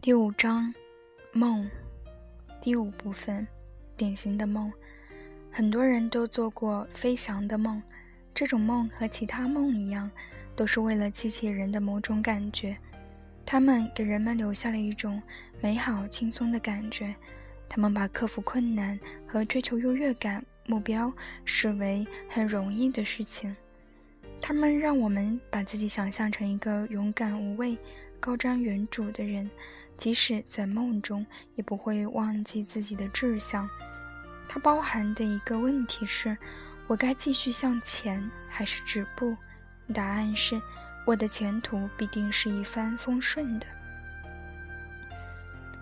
第五章，梦，第五部分，典型的梦。很多人都做过飞翔的梦，这种梦和其他梦一样，都是为了激起人的某种感觉。他们给人们留下了一种美好、轻松的感觉。他们把克服困难和追求优越感目标视为很容易的事情。他们让我们把自己想象成一个勇敢无畏、高瞻远瞩的人。即使在梦中，也不会忘记自己的志向。它包含的一个问题是：我该继续向前，还是止步？答案是：我的前途必定是一帆风顺的。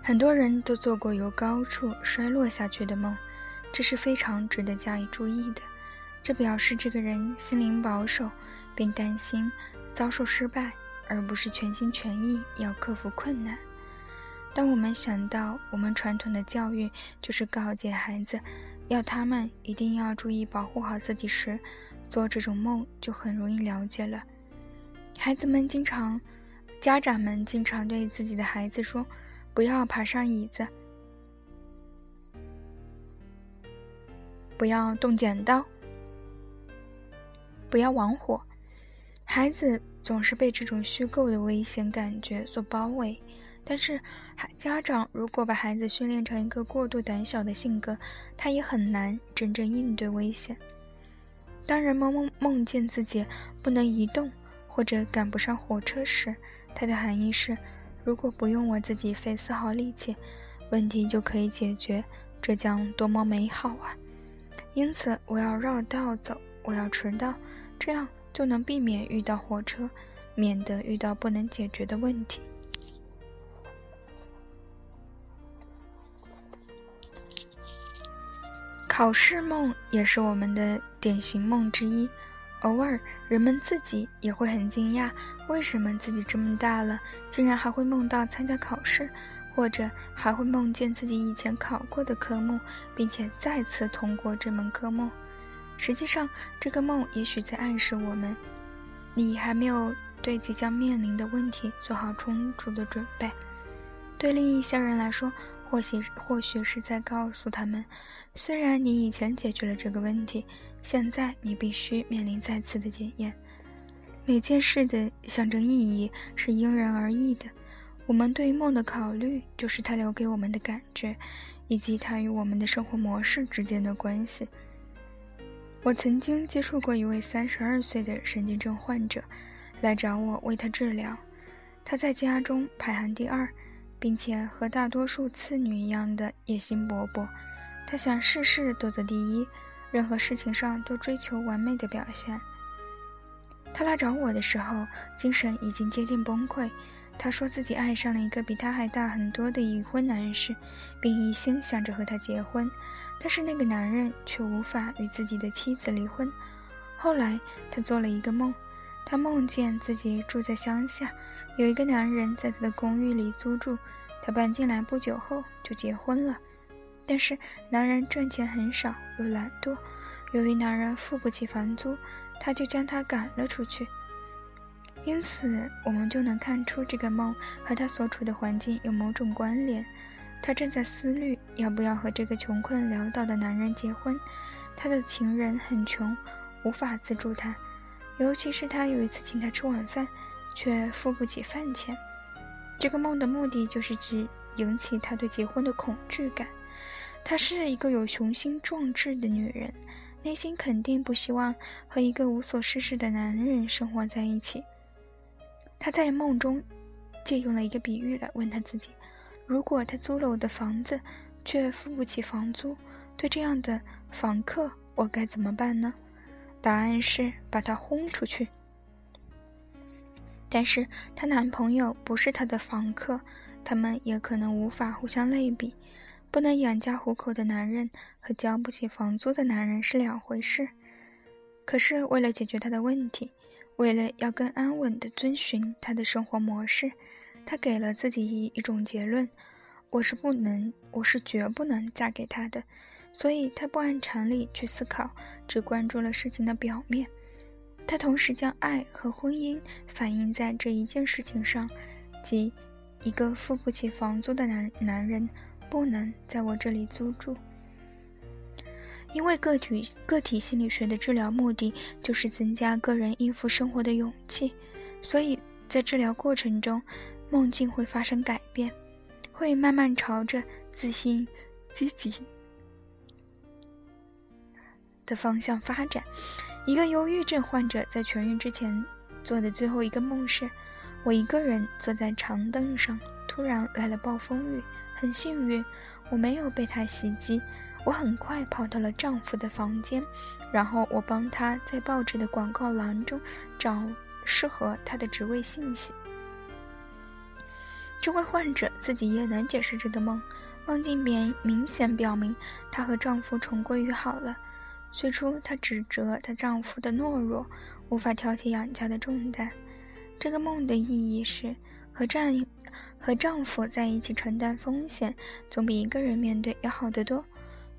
很多人都做过由高处摔落下去的梦，这是非常值得加以注意的。这表示这个人心灵保守，并担心遭受失败，而不是全心全意要克服困难。当我们想到我们传统的教育就是告诫孩子，要他们一定要注意保护好自己时，做这种梦就很容易了解了。孩子们经常，家长们经常对自己的孩子说：“不要爬上椅子，不要动剪刀，不要玩火。”孩子总是被这种虚构的危险感觉所包围。但是，孩家长如果把孩子训练成一个过度胆小的性格，他也很难真正应对危险。当人们梦梦见自己不能移动或者赶不上火车时，它的含义是：如果不用我自己费丝毫力气，问题就可以解决，这将多么美好啊！因此，我要绕道走，我要迟到，这样就能避免遇到火车，免得遇到不能解决的问题。考试梦也是我们的典型梦之一。偶尔，人们自己也会很惊讶，为什么自己这么大了，竟然还会梦到参加考试，或者还会梦见自己以前考过的科目，并且再次通过这门科目。实际上，这个梦也许在暗示我们，你还没有对即将面临的问题做好充足的准备。对另一些人来说，或许或许是在告诉他们，虽然你以前解决了这个问题，现在你必须面临再次的检验。每件事的象征意义是因人而异的。我们对于梦的考虑，就是它留给我们的感觉，以及它与我们的生活模式之间的关系。我曾经接触过一位三十二岁的神经症患者，来找我为他治疗。他在家中排行第二。并且和大多数次女一样的野心勃勃，她想事事都得第一，任何事情上都追求完美的表现。她来找我的时候，精神已经接近崩溃。她说自己爱上了一个比她还大很多的已婚男士，并一心想着和他结婚，但是那个男人却无法与自己的妻子离婚。后来，他做了一个梦，他梦见自己住在乡下。有一个男人在他的公寓里租住，他搬进来不久后就结婚了。但是男人赚钱很少，又懒惰。由于男人付不起房租，他就将他赶了出去。因此，我们就能看出这个梦和他所处的环境有某种关联。她正在思虑要不要和这个穷困潦倒的男人结婚。他的情人很穷，无法资助他，尤其是他有一次请他吃晚饭。却付不起饭钱。这个梦的目的就是指引起他对结婚的恐惧感。她是一个有雄心壮志的女人，内心肯定不希望和一个无所事事的男人生活在一起。她在梦中借用了一个比喻来问她自己：如果她租了我的房子，却付不起房租，对这样的房客，我该怎么办呢？答案是把他轰出去。但是她男朋友不是她的房客，他们也可能无法互相类比。不能养家糊口的男人和交不起房租的男人是两回事。可是为了解决他的问题，为了要更安稳地遵循他的生活模式，他给了自己一一种结论：我是不能，我是绝不能嫁给他的。所以他不按常理去思考，只关注了事情的表面。他同时将爱和婚姻反映在这一件事情上，即一个付不起房租的男男人不能在我这里租住。因为个体个体心理学的治疗目的就是增加个人应付生活的勇气，所以在治疗过程中，梦境会发生改变，会慢慢朝着自信、积极的方向发展。一个忧郁症患者在痊愈之前做的最后一个梦是：我一个人坐在长凳上，突然来了暴风雨，很幸运，我没有被它袭击。我很快跑到了丈夫的房间，然后我帮他在报纸的广告栏中找适合他的职位信息。这位患者自己也能解释这个梦，梦境明明显表明她和丈夫重归于好了。最初，她指责她丈夫的懦弱，无法挑起养家的重担。这个梦的意义是和丈和丈夫在一起承担风险，总比一个人面对要好得多。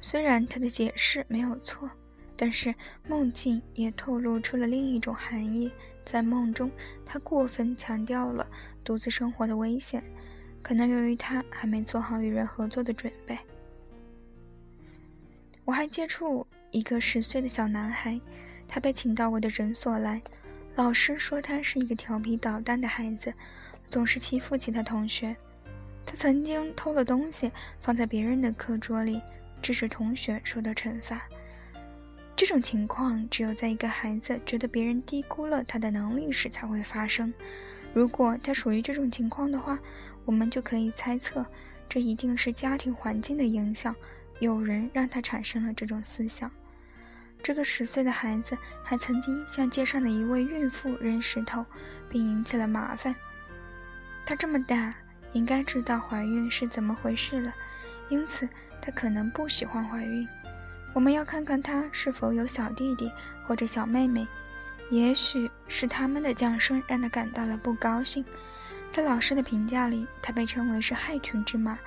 虽然他的解释没有错，但是梦境也透露出了另一种含义。在梦中，他过分强调了独自生活的危险，可能由于他还没做好与人合作的准备。我还接触一个十岁的小男孩，他被请到我的诊所来。老师说他是一个调皮捣蛋的孩子，总是欺负其他同学。他曾经偷了东西放在别人的课桌里。致使同学受到惩罚，这种情况只有在一个孩子觉得别人低估了他的能力时才会发生。如果他属于这种情况的话，我们就可以猜测，这一定是家庭环境的影响，有人让他产生了这种思想。这个十岁的孩子还曾经向街上的一位孕妇扔石头，并引起了麻烦。他这么大，应该知道怀孕是怎么回事了，因此。他可能不喜欢怀孕，我们要看看她是否有小弟弟或者小妹妹，也许是他们的降生让她感到了不高兴。在老师的评价里，她被称为是害群之马。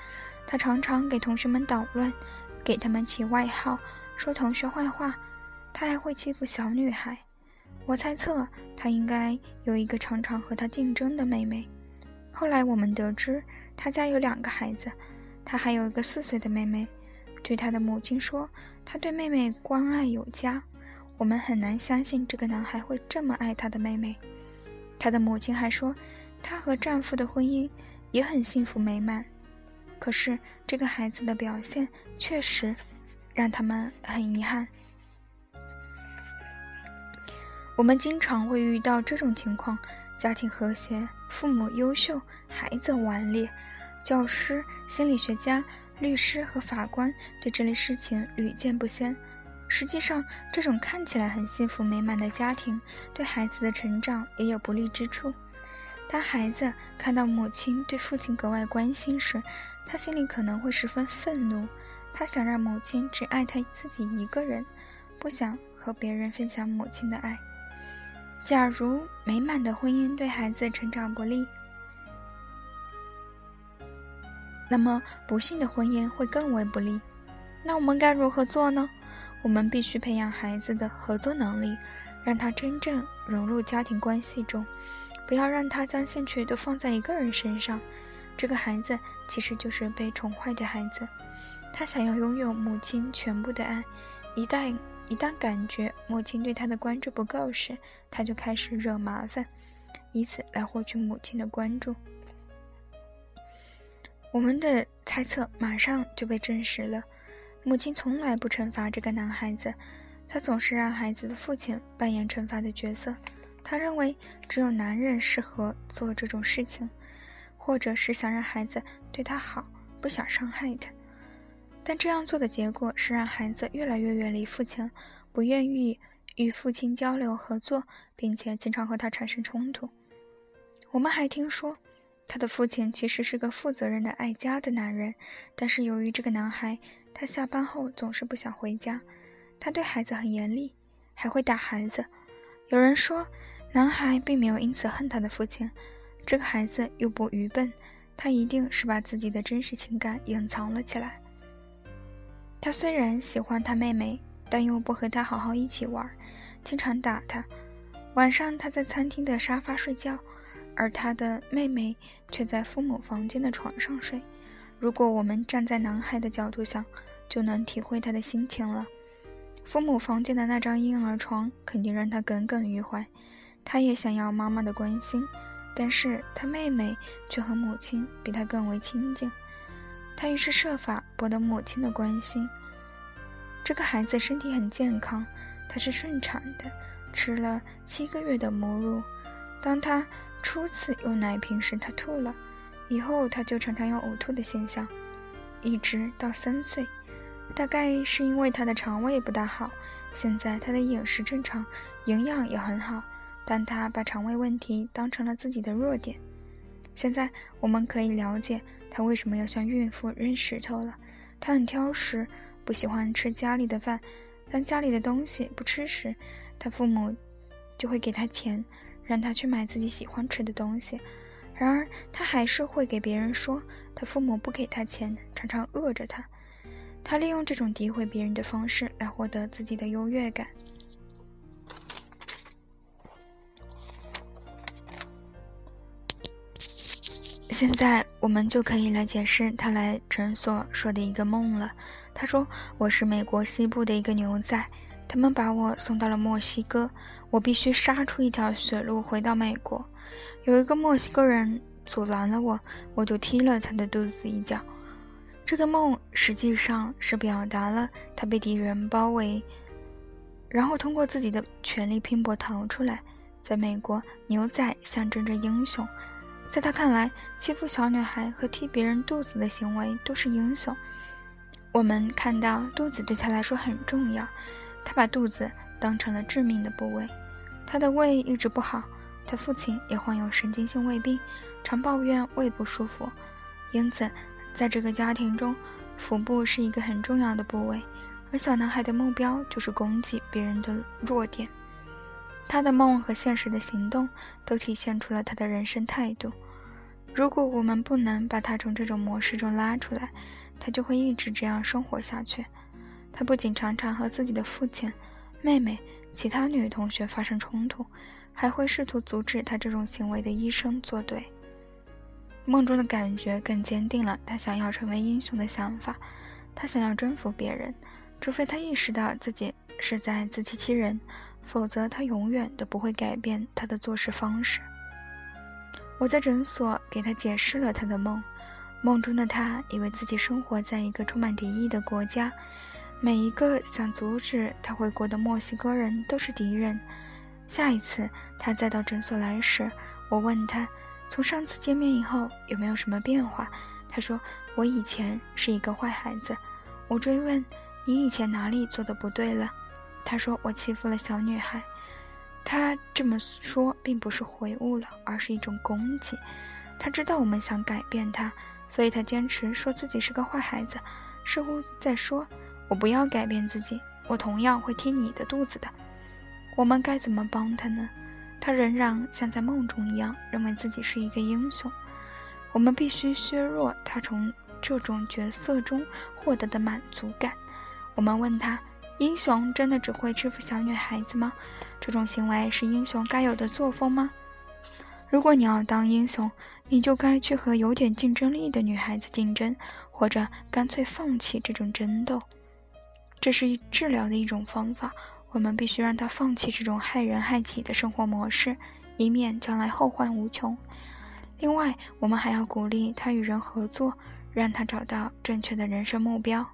她常常给同学们捣乱，给他们起外号，说同学坏话。她还会欺负小女孩。我猜测她应该有一个常常和她竞争的妹妹。后来我们得知，她家有两个孩子。他还有一个四岁的妹妹，对他的母亲说，他对妹妹关爱有加。我们很难相信这个男孩会这么爱他的妹妹。他的母亲还说，她和丈夫的婚姻也很幸福美满。可是这个孩子的表现确实让他们很遗憾。我们经常会遇到这种情况：家庭和谐，父母优秀，孩子顽劣。教师、心理学家、律师和法官对这类事情屡见不鲜。实际上，这种看起来很幸福美满的家庭，对孩子的成长也有不利之处。当孩子看到母亲对父亲格外关心时，他心里可能会十分愤怒。他想让母亲只爱他自己一个人，不想和别人分享母亲的爱。假如美满的婚姻对孩子成长不利，那么，不幸的婚姻会更为不利。那我们该如何做呢？我们必须培养孩子的合作能力，让他真正融入家庭关系中，不要让他将兴趣都放在一个人身上。这个孩子其实就是被宠坏的孩子，他想要拥有母亲全部的爱。一旦一旦感觉母亲对他的关注不够时，他就开始惹麻烦，以此来获取母亲的关注。我们的猜测马上就被证实了。母亲从来不惩罚这个男孩子，她总是让孩子的父亲扮演惩罚的角色。她认为只有男人适合做这种事情，或者是想让孩子对他好，不想伤害他。但这样做的结果是让孩子越来越远离父亲，不愿意与父亲交流合作，并且经常和他产生冲突。我们还听说。他的父亲其实是个负责任的、爱家的男人，但是由于这个男孩，他下班后总是不想回家，他对孩子很严厉，还会打孩子。有人说，男孩并没有因此恨他的父亲，这个孩子又不愚笨，他一定是把自己的真实情感隐藏了起来。他虽然喜欢他妹妹，但又不和他好好一起玩，经常打她。晚上他在餐厅的沙发睡觉。而他的妹妹却在父母房间的床上睡。如果我们站在男孩的角度想，就能体会他的心情了。父母房间的那张婴儿床肯定让他耿耿于怀，他也想要妈妈的关心，但是他妹妹却和母亲比他更为亲近。他于是设法博得母亲的关心。这个孩子身体很健康，他是顺产的，吃了七个月的母乳。当他初次用奶瓶时，他吐了，以后他就常常有呕吐的现象，一直到三岁。大概是因为他的肠胃不大好，现在他的饮食正常，营养也很好，但他把肠胃问题当成了自己的弱点。现在我们可以了解他为什么要向孕妇扔石头了。他很挑食，不喜欢吃家里的饭。当家里的东西不吃时，他父母就会给他钱，让他去买自己喜欢吃的东西。然而，他还是会给别人说他父母不给他钱，常常饿着他。他利用这种诋毁别人的方式来获得自己的优越感。现在我们就可以来解释他来诊所说的一个梦了。他说：“我是美国西部的一个牛仔，他们把我送到了墨西哥，我必须杀出一条血路回到美国。有一个墨西哥人阻拦了我，我就踢了他的肚子一脚。这个梦实际上是表达了他被敌人包围，然后通过自己的全力拼搏逃出来。在美国，牛仔象征着英雄。”在他看来，欺负小女孩和踢别人肚子的行为都是英雄。我们看到肚子对他来说很重要，他把肚子当成了致命的部位。他的胃一直不好，他父亲也患有神经性胃病，常抱怨胃不舒服。因此，在这个家庭中，腹部是一个很重要的部位，而小男孩的目标就是攻击别人的弱点。他的梦和现实的行动都体现出了他的人生态度。如果我们不能把他从这种模式中拉出来，他就会一直这样生活下去。他不仅常常和自己的父亲、妹妹、其他女同学发生冲突，还会试图阻止他这种行为的医生作对。梦中的感觉更坚定了他想要成为英雄的想法。他想要征服别人，除非他意识到自己是在自欺欺人。否则，他永远都不会改变他的做事方式。我在诊所给他解释了他的梦。梦中的他以为自己生活在一个充满敌意的国家，每一个想阻止他回国的墨西哥人都是敌人。下一次他再到诊所来时，我问他，从上次见面以后有没有什么变化？他说：“我以前是一个坏孩子。”我追问：“你以前哪里做的不对了？”他说：“我欺负了小女孩。”他这么说并不是悔悟了，而是一种攻击。他知道我们想改变他，所以他坚持说自己是个坏孩子，似乎在说：“我不要改变自己，我同样会踢你的肚子的。”我们该怎么帮他呢？他仍然像在梦中一样，认为自己是一个英雄。我们必须削弱他从这种角色中获得的满足感。我们问他。英雄真的只会欺负小女孩子吗？这种行为是英雄该有的作风吗？如果你要当英雄，你就该去和有点竞争力的女孩子竞争，或者干脆放弃这种争斗。这是治疗的一种方法。我们必须让他放弃这种害人害己的生活模式，以免将来后患无穷。另外，我们还要鼓励他与人合作，让他找到正确的人生目标。